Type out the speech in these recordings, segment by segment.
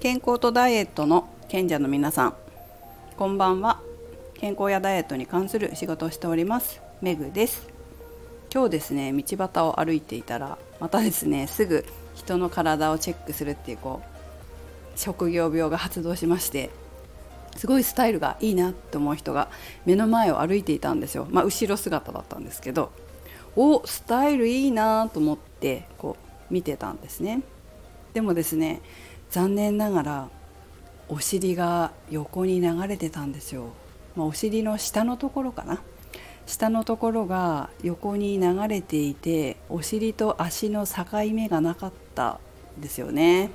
健康とダイエットの賢者の皆さん。こんばんは。健康やダイエットに関する仕事をしております。メグです。今日ですね道端を歩いていたらまたですねすぐ人の体をチェックするっていうこう職業病が発動しましてすごいスタイルがいいなって思う人が目の前を歩いていたんですよ。まあ後ろ姿だったんですけどおスタイルいいなと思ってこう見てたんですね。でもですね残念ながらお尻が横に流れてたんですよ、まあ、お尻の下のところかな。下のところが横に流れていてお尻と足の境目がなかったんですよね。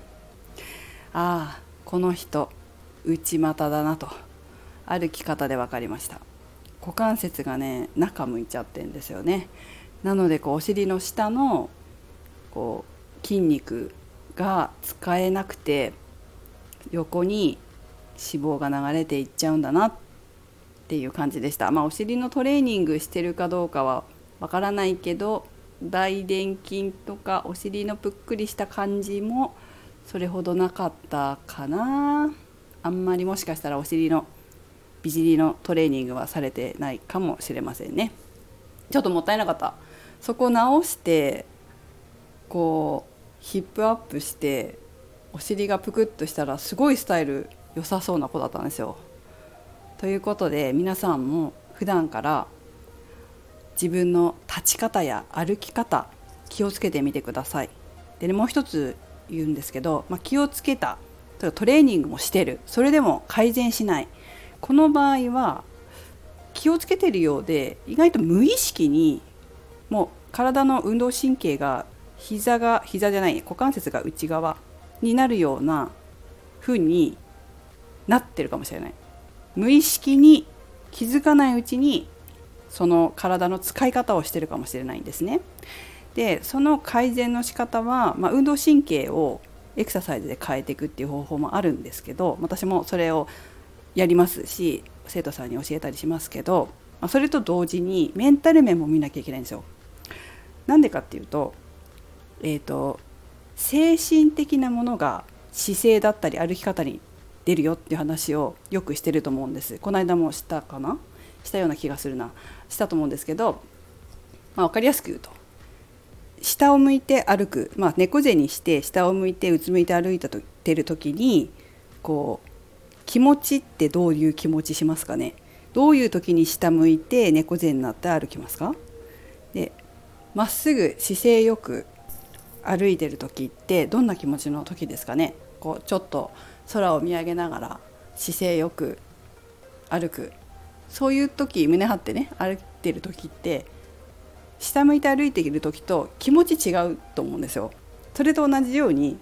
ああこの人内股だなと。歩き方で分かりました。股関節がね中向いちゃってんですよね。なのでこうお尻の下のこう筋肉が使えなくて横に脂肪が流れていっちゃうんだなっていう感じでした。まあ、お尻のトレーニングしてるかどうかはわからないけど大臀筋とかお尻のぷっくりした感じもそれほどなかったかな。あんまりもしかしたらお尻の美尻のトレーニングはされてないかもしれませんね。ちょっともったいなかった。そこ直してこうヒップアップしてお尻がぷくっとしたらすごいスタイル良さそうな子だったんですよ。ということで皆さんも普段から自分の立ち方や歩き方気をつけてみてください。でねもう一つ言うんですけど、まあ、気をつけたトレーニングもしてるそれでも改善しないこの場合は気をつけてるようで意外と無意識にもう体の運動神経が膝が膝じゃない股関節が内側になるような風になってるかもしれない無意識に気づかないうちにその体の使い方をしてるかもしれないんですねでその改善の仕方は、まあ、運動神経をエクササイズで変えていくっていう方法もあるんですけど私もそれをやりますし生徒さんに教えたりしますけどそれと同時にメンタル面も見なきゃいけないんですよ。なんでかっていうとえーと、精神的なものが姿勢だったり歩き方に出るよっていう話をよくしてると思うんです。この間もしたかな？したような気がするな。したと思うんですけど、まあ、分かりやすく言うと下を向いて歩く、まあ、猫背にして下を向いてうつむいて歩いてる時にこう気持ちってどういう気持ちしますかね？どういう時に下向いて猫背になって歩きますか？でまっすぐ姿勢よく歩いてる時ってどんな気持ちの時ですかね？こうちょっと空を見上げながら姿勢よく歩く。そういう時胸張ってね歩いてる時って下向いて歩いている時と気持ち違うと思うんですよ。それと同じように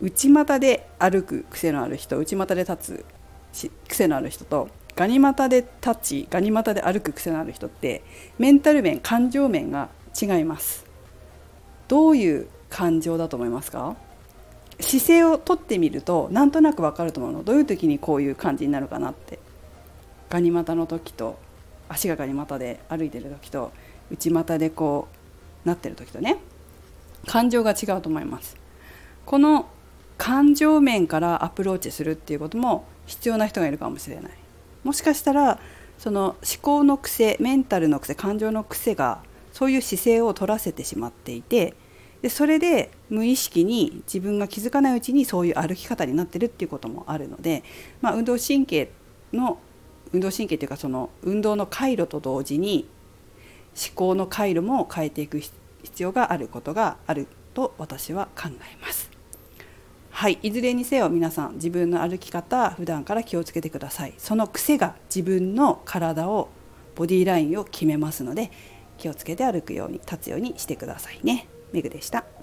内股で歩く癖のある人内股で立つ癖のある人とガニ股で立ちガニ股で歩く癖のある人ってメンタル面感情面が違います。どういう感情だと思いますか？姿勢をとってみるとなんとなくわかると思うの。どういう時にこういう感じになるかなって。ガニ股の時と足がガニ股で歩いてる時と内股でこうなってる時とね。感情が違うと思います。この感情面からアプローチするっていうことも必要な人がいるかもしれない。もしかしたらその思考の癖メンタルの癖感情の癖がそういう姿勢を取らせてしまっていてでそれで無意識に自分が気づかないうちにそういう歩き方になってるっていうこともあるので、まあ、運動神経の運動神経というかその運動の回路と同時に思考の回路も変えていく必要があることがあると私は考えます。はい、いずれにせよ皆さん自分の歩き方普段から気をつけてください。その癖が自分の体をボディラインを決めますので気をつけて歩くように立つようにしてくださいね。めぐでした。